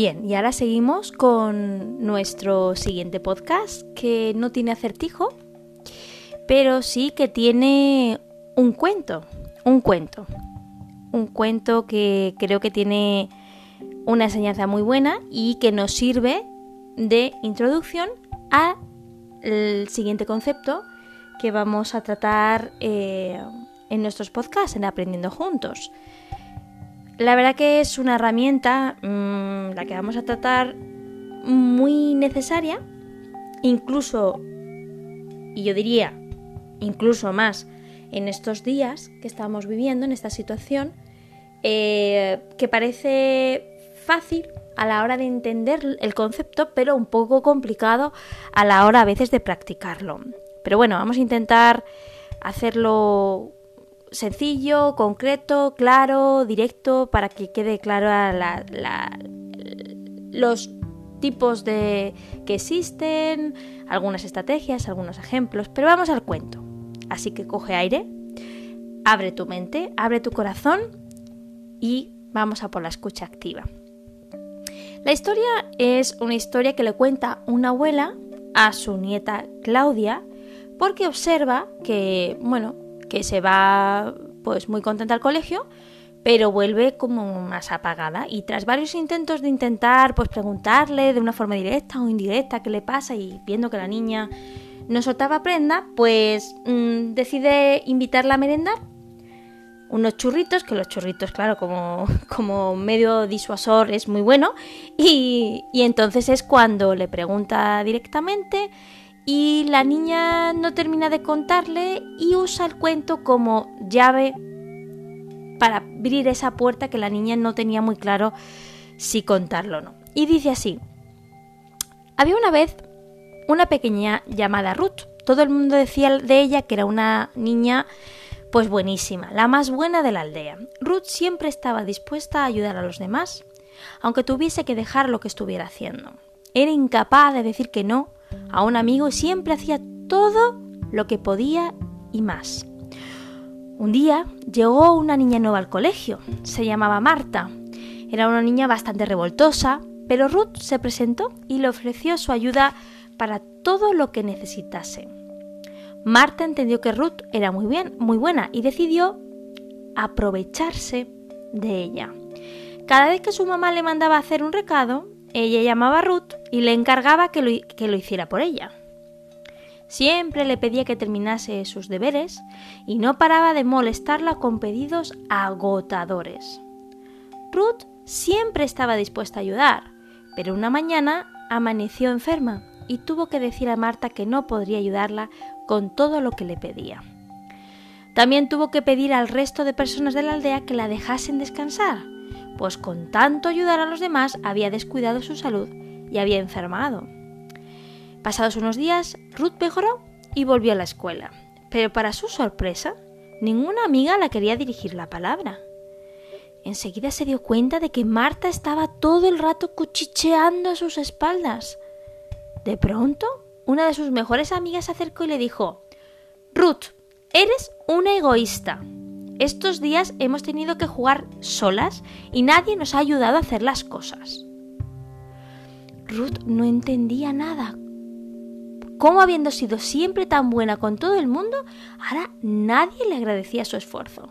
Bien, y ahora seguimos con nuestro siguiente podcast que no tiene acertijo, pero sí que tiene un cuento, un cuento, un cuento que creo que tiene una enseñanza muy buena y que nos sirve de introducción al siguiente concepto que vamos a tratar eh, en nuestros podcasts, en Aprendiendo Juntos. La verdad que es una herramienta, mm, la que vamos a tratar, muy necesaria, incluso, y yo diría, incluso más en estos días que estamos viviendo, en esta situación, eh, que parece fácil a la hora de entender el concepto, pero un poco complicado a la hora a veces de practicarlo. Pero bueno, vamos a intentar hacerlo sencillo, concreto, claro, directo, para que quede claro los tipos de que existen, algunas estrategias, algunos ejemplos, pero vamos al cuento. Así que coge aire, abre tu mente, abre tu corazón y vamos a por la escucha activa. La historia es una historia que le cuenta una abuela a su nieta Claudia porque observa que, bueno, que se va pues muy contenta al colegio, pero vuelve como más apagada. Y tras varios intentos de intentar pues preguntarle de una forma directa o indirecta qué le pasa y viendo que la niña no soltaba prenda, pues mm, decide invitarla a merendar. Unos churritos, que los churritos, claro, como, como medio disuasor es muy bueno, y, y entonces es cuando le pregunta directamente y la niña no termina de contarle y usa el cuento como llave para abrir esa puerta que la niña no tenía muy claro si contarlo o no. Y dice así, había una vez una pequeña llamada Ruth. Todo el mundo decía de ella que era una niña pues buenísima, la más buena de la aldea. Ruth siempre estaba dispuesta a ayudar a los demás, aunque tuviese que dejar lo que estuviera haciendo. Era incapaz de decir que no a un amigo siempre hacía todo lo que podía y más. Un día llegó una niña nueva al colegio. Se llamaba Marta. Era una niña bastante revoltosa, pero Ruth se presentó y le ofreció su ayuda para todo lo que necesitase. Marta entendió que Ruth era muy bien, muy buena y decidió aprovecharse de ella. Cada vez que su mamá le mandaba hacer un recado, ella llamaba a Ruth y le encargaba que lo, hiciera por ella. Siempre le pedía que terminase sus deberes y no paraba de molestarla con pedidos agotadores. Ruth siempre estaba dispuesta a ayudar, pero una mañana amaneció enferma y tuvo que decir a Marta que no podría ayudarla con todo lo que le pedía. También tuvo que pedir al resto de personas de la aldea que la dejasen descansar, pues con tanto ayudar a los demás había descuidado su salud y había enfermado. Pasados unos días, Ruth mejoró y volvió a la escuela, pero para su sorpresa, ninguna amiga la quería dirigir la palabra. Enseguida se dio cuenta de que Marta estaba todo el rato cuchicheando a sus espaldas. De pronto, una de sus mejores amigas se acercó y le dijo Ruth, eres una egoísta. Estos días hemos tenido que jugar solas y nadie nos ha ayudado a hacer las cosas. Ruth no entendía nada. ¿Cómo habiendo sido siempre tan buena con todo el mundo, ahora nadie le agradecía su esfuerzo?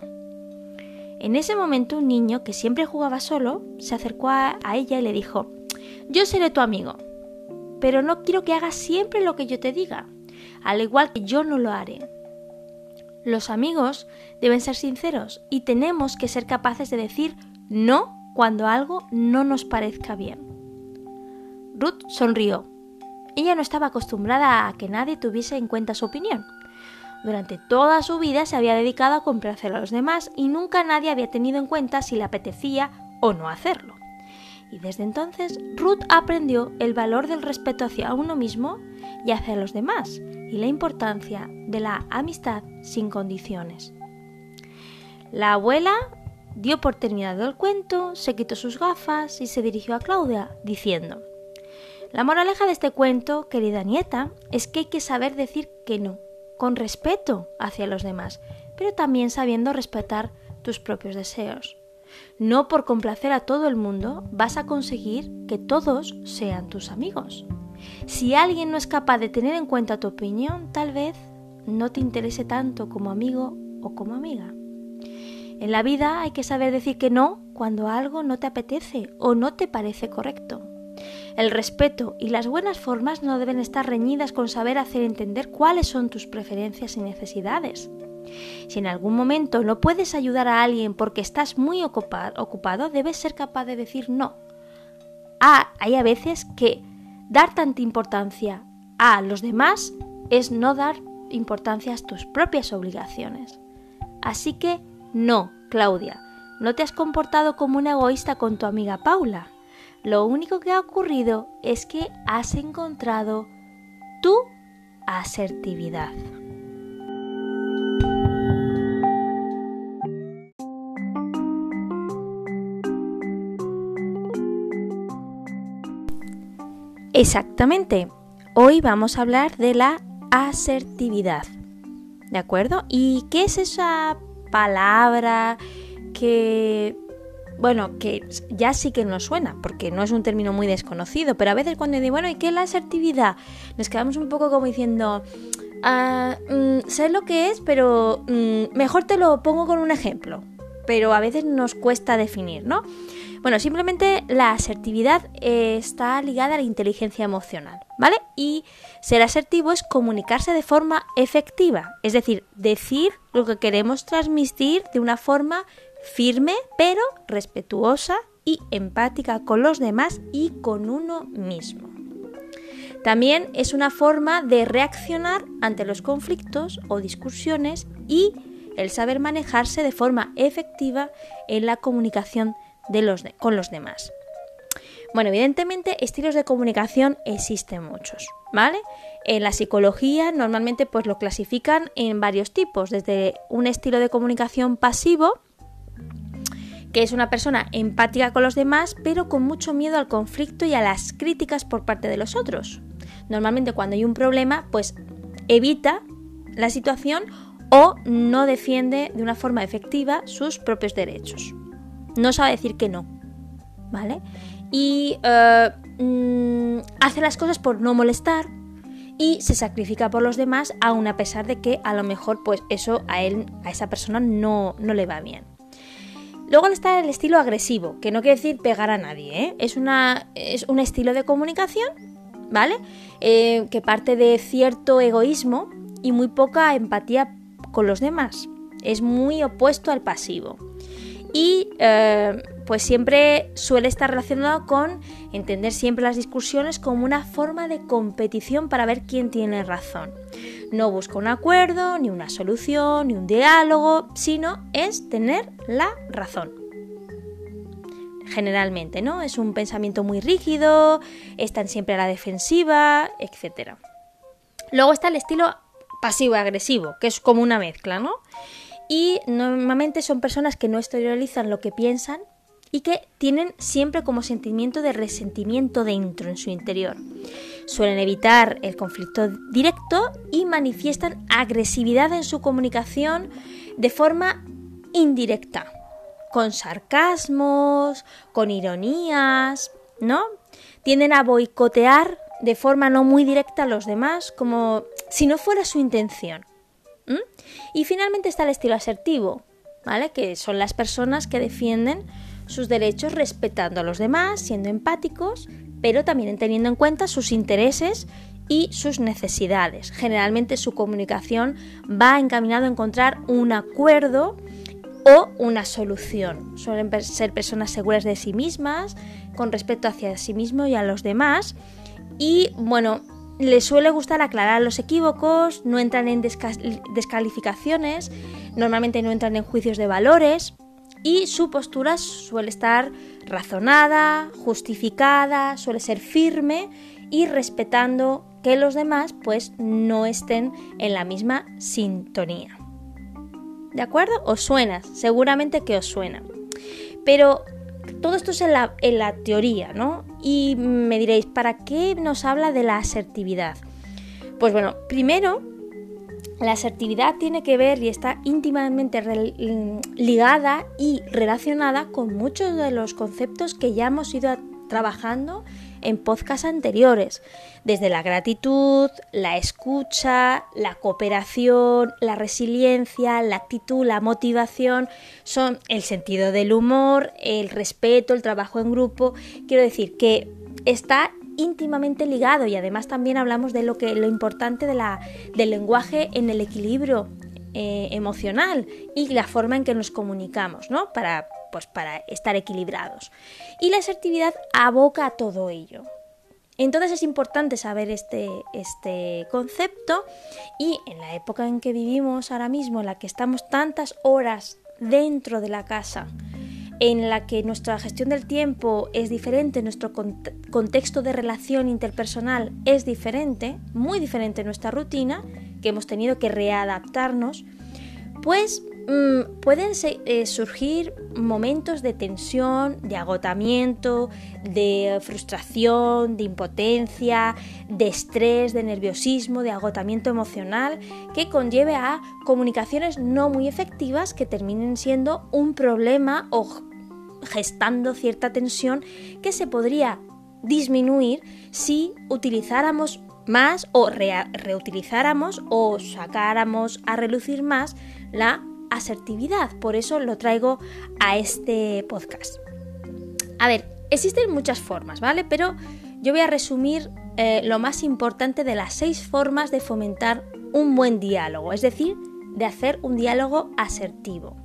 En ese momento un niño que siempre jugaba solo se acercó a, ella y le dijo, yo seré tu amigo, pero no quiero que hagas siempre lo que yo te diga, al igual que yo no lo haré. Los amigos deben ser sinceros y tenemos que ser capaces de decir no cuando algo no nos parezca bien. Ruth sonrió. Ella no estaba acostumbrada a que nadie tuviese en cuenta su opinión. Durante toda su vida se había dedicado a complacer a los demás y nunca nadie había tenido en cuenta si le apetecía o no hacerlo. Y desde entonces Ruth aprendió el valor del respeto hacia uno mismo y hacia los demás, y la importancia de la amistad sin condiciones. La abuela dio por terminado el cuento, se quitó sus gafas y se dirigió a Claudia, diciendo La moraleja de este cuento, querida nieta, es que hay que saber decir que no, con respeto hacia los demás, pero también sabiendo respetar tus propios deseos. No por complacer a todo el mundo vas a conseguir que todos sean tus amigos. Si alguien no es capaz de tener en cuenta tu opinión, tal vez no te interese tanto como amigo o como amiga. En la vida hay que saber decir que no cuando algo no te apetece o no te parece correcto. El respeto y las buenas formas no deben estar reñidas con saber hacer entender cuáles son tus preferencias y necesidades. Si en algún momento no puedes ayudar a alguien porque estás muy ocupado, debes ser capaz de decir no. Ah, hay a veces que dar tanta importancia a los demás es no dar importancia a tus propias obligaciones. Así que no, Claudia, no te has comportado como una egoísta con tu amiga Paula. Lo único que ha ocurrido es que has encontrado tu asertividad. Exactamente. Hoy vamos a hablar de la asertividad. ¿De acuerdo? ¿Y qué es esa palabra que bueno, que ya sí que nos suena, porque no es un término muy desconocido, pero a veces cuando digo, bueno, ¿y qué es la asertividad? Nos quedamos un poco como diciendo, ah, mm, sé lo que es, pero mm, mejor te lo pongo con un ejemplo, pero a veces nos cuesta definir, ¿no? Bueno, simplemente la asertividad eh, está ligada a la inteligencia emocional, ¿vale? Y ser asertivo es comunicarse de forma efectiva, es decir, decir lo que queremos transmitir de una forma firme, pero respetuosa y empática con los demás y con uno mismo. También es una forma de reaccionar ante los conflictos o discusiones y el saber manejarse de forma efectiva en la comunicación con los demás. Bueno, evidentemente estilos de comunicación existen muchos, ¿vale? En la psicología normalmente pues lo clasifican en varios tipos, desde un estilo de comunicación pasivo, que es una persona empática con los demás, pero con mucho miedo al conflicto y a las críticas por parte de los otros. Normalmente cuando hay un problema, pues evita la situación o no defiende de una forma efectiva sus propios derechos no sabe decir que no, ¿vale? Y eh, mm, hace las cosas por no molestar y se sacrifica por los demás, aun a pesar de que a lo mejor pues eso a él, a esa persona no, no le va bien. Luego está el estilo agresivo, que no quiere decir pegar a nadie, ¿eh? es, una, es un estilo de comunicación, ¿vale? Eh, que parte de cierto egoísmo y muy poca empatía con los demás. Es muy opuesto al pasivo y eh, pues siempre suele estar relacionado con entender siempre las discusiones como una forma de competición para ver quién tiene razón. No busca un acuerdo, ni una solución, ni un diálogo, sino es tener la razón. Generalmente, ¿no? Es un pensamiento muy rígido, están siempre a la defensiva, etc. Luego está el estilo pasivo-agresivo, que es como una mezcla, ¿no? y normalmente son personas que no exteriorizan lo que piensan y que tienen siempre como sentimiento de resentimiento dentro en su interior. Suelen evitar el conflicto directo y manifiestan agresividad en su comunicación de forma indirecta, con sarcasmos, con ironías, ¿no? Tienden a boicotear de forma no muy directa a los demás, como si no fuera su intención. Y finalmente está el estilo asertivo, ¿vale? Que son las personas que defienden sus derechos respetando a los demás, siendo empáticos, pero también teniendo en cuenta sus intereses y sus necesidades. Generalmente su comunicación va encaminado a encontrar un acuerdo o una solución. Suelen ser personas seguras de sí mismas, con respeto hacia sí mismo y a los demás. Y bueno, les suele gustar aclarar los equívocos, no entran en descalificaciones, normalmente no entran en juicios de valores y su postura suele estar razonada, justificada, suele ser firme y respetando que los demás pues no estén en la misma sintonía. ¿De acuerdo? ¿Os suena? Seguramente que os suena. Pero todo esto es en la, en la teoría, ¿no? Y me diréis, ¿para qué nos habla de la asertividad? Pues bueno, primero la asertividad tiene que ver y está íntimamente ligada y relacionada con muchos de los conceptos que ya hemos ido trabajando en podcasts anteriores, desde la gratitud, la escucha, la cooperación, la resiliencia, la actitud, la motivación, son el sentido del humor, el respeto, el trabajo en grupo. Quiero decir que está íntimamente ligado y además también hablamos de lo que lo importante de la, del lenguaje en el equilibrio eh, emocional y la forma en que nos comunicamos, ¿no? Para, pues, para estar equilibrados. Y la asertividad aboca a todo ello. Entonces es importante saber este, este concepto y en la época en que vivimos ahora mismo, en la que estamos tantas horas dentro de la casa, en la que nuestra gestión del tiempo es diferente, nuestro contexto de relación interpersonal es diferente, muy diferente nuestra rutina, que hemos tenido que readaptarnos, pues mm, pueden eh, surgir momentos de tensión, de agotamiento, de frustración, de impotencia, de estrés, de nerviosismo, de agotamiento emocional, que conlleve a comunicaciones no muy efectivas que terminen siendo un problema o gestando cierta tensión que se podría disminuir si utilizáramos más o reutilizáramos o sacáramos a relucir más la asertividad. Por eso lo traigo a este podcast. A ver, existen muchas formas, ¿vale? Pero yo voy a resumir eh, lo más importante de las seis formas de fomentar un buen diálogo, es decir, de hacer un diálogo asertivo.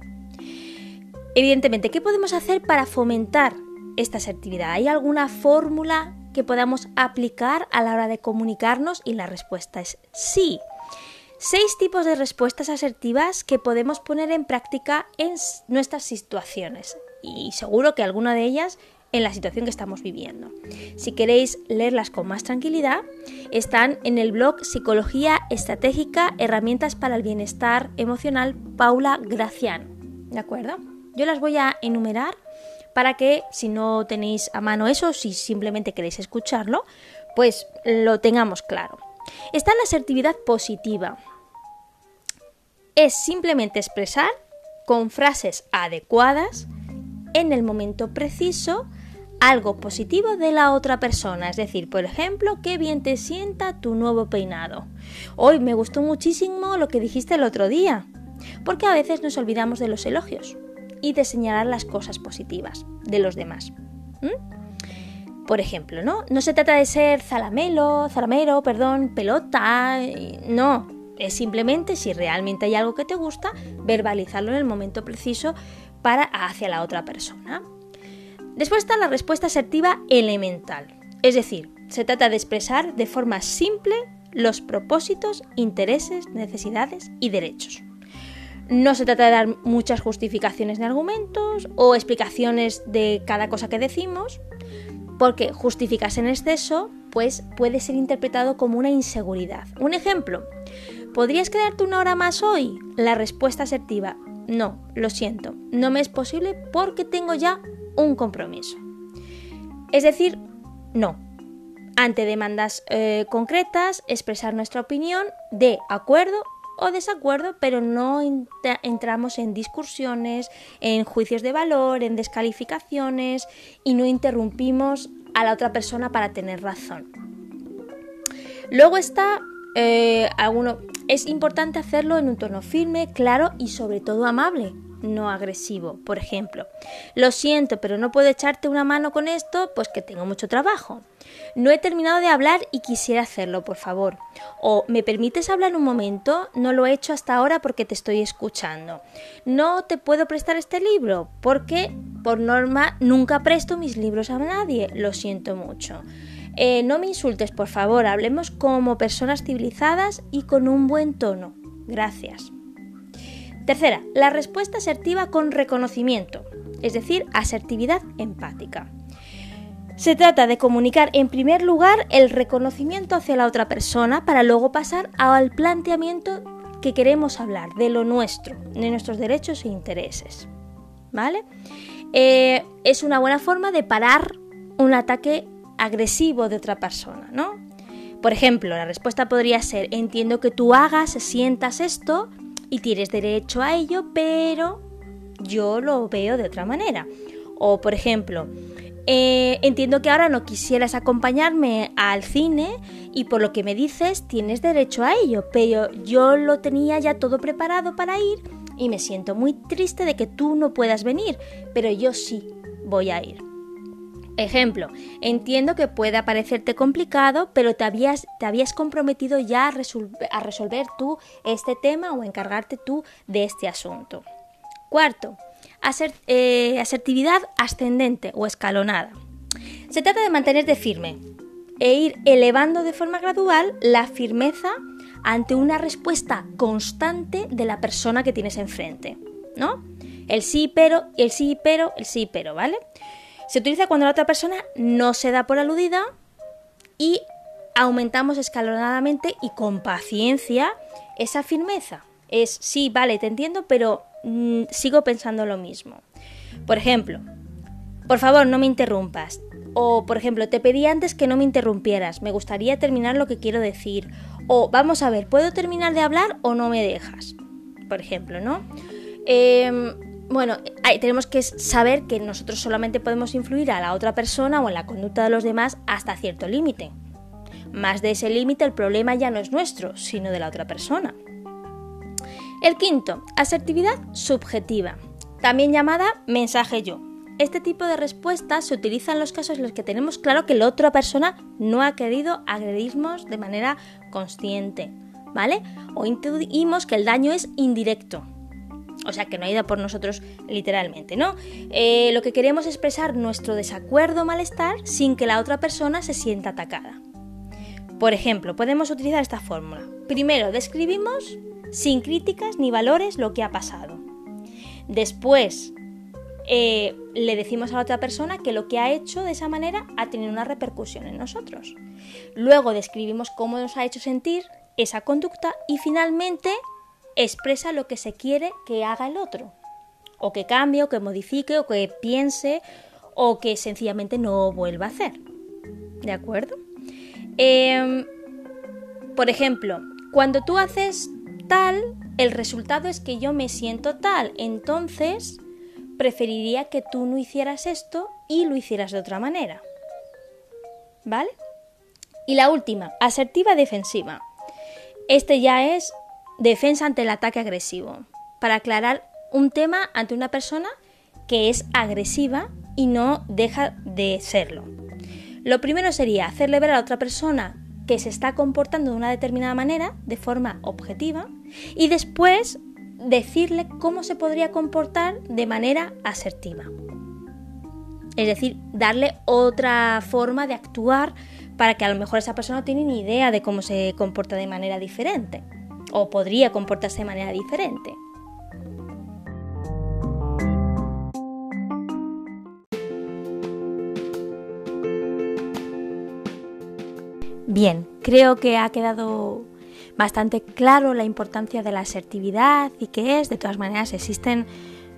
Evidentemente, ¿qué podemos hacer para fomentar esta asertividad? ¿Hay alguna fórmula que podamos aplicar a la hora de comunicarnos? Y la respuesta es sí. Seis tipos de respuestas asertivas que podemos poner en práctica en nuestras situaciones. Y seguro que alguna de ellas en la situación que estamos viviendo. Si queréis leerlas con más tranquilidad, están en el blog Psicología Estratégica, Herramientas para el Bienestar Emocional, Paula Graciano. ¿De acuerdo? Yo las voy a enumerar para que si no tenéis a mano eso, si simplemente queréis escucharlo, pues lo tengamos claro. Está la asertividad positiva. Es simplemente expresar con frases adecuadas en el momento preciso algo positivo de la otra persona. Es decir, por ejemplo, qué bien te sienta tu nuevo peinado. Hoy me gustó muchísimo lo que dijiste el otro día. Porque a veces nos olvidamos de los elogios y de señalar las cosas positivas de los demás. Por ejemplo, ¿no? No se trata de ser zalamelo, zalamero, perdón, pelota, no. Es simplemente si realmente hay algo que te gusta, verbalizarlo en el momento preciso para hacia la otra persona. Después está la respuesta asertiva elemental. Es decir, se trata de expresar de forma simple los propósitos, intereses, necesidades y derechos. No se trata de dar muchas justificaciones de argumentos o explicaciones de cada cosa que decimos, porque justificarse en exceso pues puede ser interpretado como una inseguridad. Un ejemplo, ¿podrías quedarte una hora más hoy? La respuesta asertiva, no, lo siento, no me es posible porque tengo ya un compromiso. Es decir, no. Ante demandas eh, concretas, expresar nuestra opinión de acuerdo o desacuerdo, pero no entramos en discusiones, en juicios de valor, en descalificaciones y no interrumpimos a la otra persona para tener razón. Luego está eh, alguno, es importante hacerlo en un tono firme, claro y sobre todo amable no agresivo. Por ejemplo, lo siento, pero no puedo echarte una mano con esto, pues que tengo mucho trabajo. No he terminado de hablar y quisiera hacerlo, por favor. O ¿me permites hablar un momento? No lo he hecho hasta ahora porque te estoy escuchando. No te puedo prestar este libro porque, por norma, nunca presto mis libros a nadie. Lo siento mucho. Eh, no me insultes, por favor. Hablemos como personas civilizadas y con un buen tono. Gracias. Tercera, la respuesta asertiva con reconocimiento, es decir, asertividad empática. Se trata de comunicar en primer lugar el reconocimiento hacia la otra persona para luego pasar al planteamiento que queremos hablar, de lo nuestro, de nuestros derechos e intereses. ¿Vale? Eh, es una buena forma de parar un ataque agresivo de otra persona, ¿no? Por ejemplo, la respuesta podría ser, entiendo que tú hagas, sientas esto y tienes derecho a ello, pero yo lo veo de otra manera. O, por ejemplo, eh, entiendo que ahora no quisieras acompañarme al cine y por lo que me dices tienes derecho a ello, pero yo lo tenía ya todo preparado para ir y me siento muy triste de que tú no puedas venir, pero yo sí voy a ir. Ejemplo, entiendo que pueda parecerte complicado, pero te habías, te habías comprometido ya a, a resolver tú este tema o encargarte tú de este asunto. Cuarto, eh, asertividad ascendente o escalonada. Se trata de mantenerte firme e ir elevando de forma gradual la firmeza ante una respuesta constante de la persona que tienes enfrente, ¿no? El sí, pero, el sí, pero, el sí, pero, ¿vale? Se utiliza cuando la otra persona no se da por aludida y aumentamos escalonadamente y con paciencia esa firmeza. Es sí, vale, te entiendo, pero Mm, sigo pensando lo mismo. Por ejemplo, por favor, no me interrumpas. O, por ejemplo, te pedí antes que no me interrumpieras, me gustaría terminar lo que quiero decir. O, vamos a ver, ¿puedo terminar de hablar o no me dejas? Por ejemplo, ¿no? Em, bueno, tenemos que saber que nosotros solamente podemos influir a la otra persona o en la conducta de los demás hasta cierto límite. Más de ese límite el problema ya no es nuestro, sino de la otra persona. El quinto, asertividad subjetiva, también llamada mensaje yo. Este tipo de respuesta se utiliza en los casos en los que tenemos claro que la otra persona no ha querido agredirnos de manera consciente, ¿vale? O intuimos que el daño es indirecto, o sea, que no ha ido por nosotros literalmente, ¿no? Eh, lo que queremos es expresar nuestro desacuerdo o malestar sin que la otra persona se sienta atacada. Por ejemplo, podemos utilizar esta fórmula. Primero, describimos sin críticas ni valores lo que ha pasado. Después eh, le decimos a la otra persona que lo que ha hecho de esa manera ha tenido una repercusión en nosotros. Luego describimos cómo nos ha hecho sentir esa conducta y finalmente expresa lo que se quiere que haga el otro. O que cambie, o que modifique, o que piense, o que sencillamente no vuelva a hacer. ¿De acuerdo? Em, por ejemplo, cuando tú haces tal, el resultado es que yo me siento tal. Entonces, preferiría que tú no hicieras esto y lo hicieras de otra manera. ¿Vale? Y la última, asertiva defensiva. Este ya es defensa ante el ataque agresivo. Para aclarar un tema ante una persona que es agresiva y no deja de serlo. Lo primero sería hacerle ver a la otra persona que se está comportando de una determinada manera, de forma objetiva, y después decirle cómo se podría comportar de manera asertiva. Es decir, darle otra forma de actuar para que a lo mejor esa persona no tiene ni idea de cómo se comporta de manera diferente o podría comportarse de manera diferente. Bien, creo que ha quedado bastante claro la importancia de la asertividad y qué es. De todas maneras, existen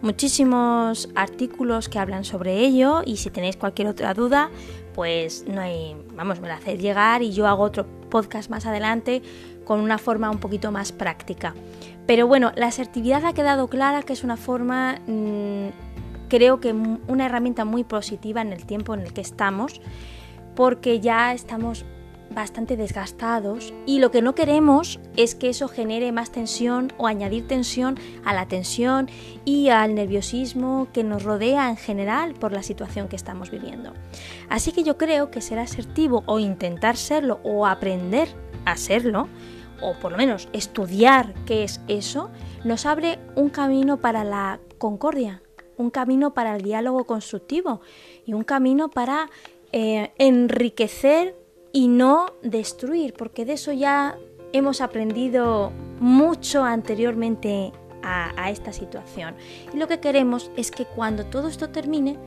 muchísimos artículos que hablan sobre ello y si tenéis cualquier otra duda, pues no hay, vamos, me la hacéis llegar y yo hago otro podcast más adelante con una forma un poquito más práctica. Pero bueno, la asertividad ha quedado clara que es una forma, mm, creo que una herramienta muy positiva en el tiempo en el que estamos, porque ya estamos bastante desgastados y lo que no queremos es que eso genere más tensión o añadir tensión a la tensión y al nerviosismo que nos rodea en general por la situación que estamos viviendo. Así que yo creo que ser asertivo o intentar serlo o aprender a serlo o por lo menos estudiar qué es eso, nos abre un camino para la concordia, un camino para el diálogo constructivo y un camino para eh, enriquecer y no destruir, porque de eso ya hemos aprendido mucho anteriormente a, esta situación. Y lo que queremos es que cuando todo esto termine,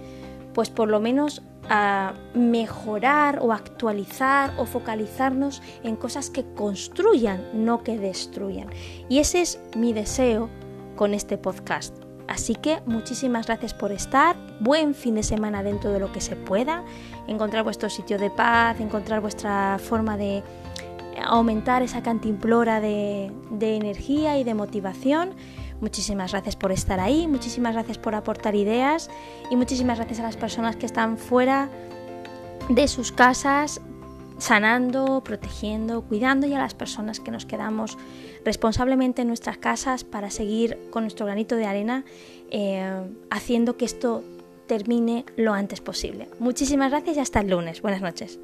pues por lo menos a mejorar o actualizar o focalizarnos en cosas que construyan, no que destruyan. Y ese es mi deseo con este podcast. Así que muchísimas gracias por estar, buen fin de semana dentro de lo que se pueda, encontrar vuestro sitio de paz, encontrar vuestra forma de aumentar esa cantimplora de, de energía y de motivación. Muchísimas gracias por estar ahí, muchísimas gracias por aportar ideas y muchísimas gracias a las personas que están fuera de sus casas sanando, protegiendo, cuidando y a las personas que nos quedamos responsablemente en nuestras casas para seguir con nuestro granito de arena eh, haciendo que esto termine lo antes posible. Muchísimas gracias y hasta el lunes. Buenas noches.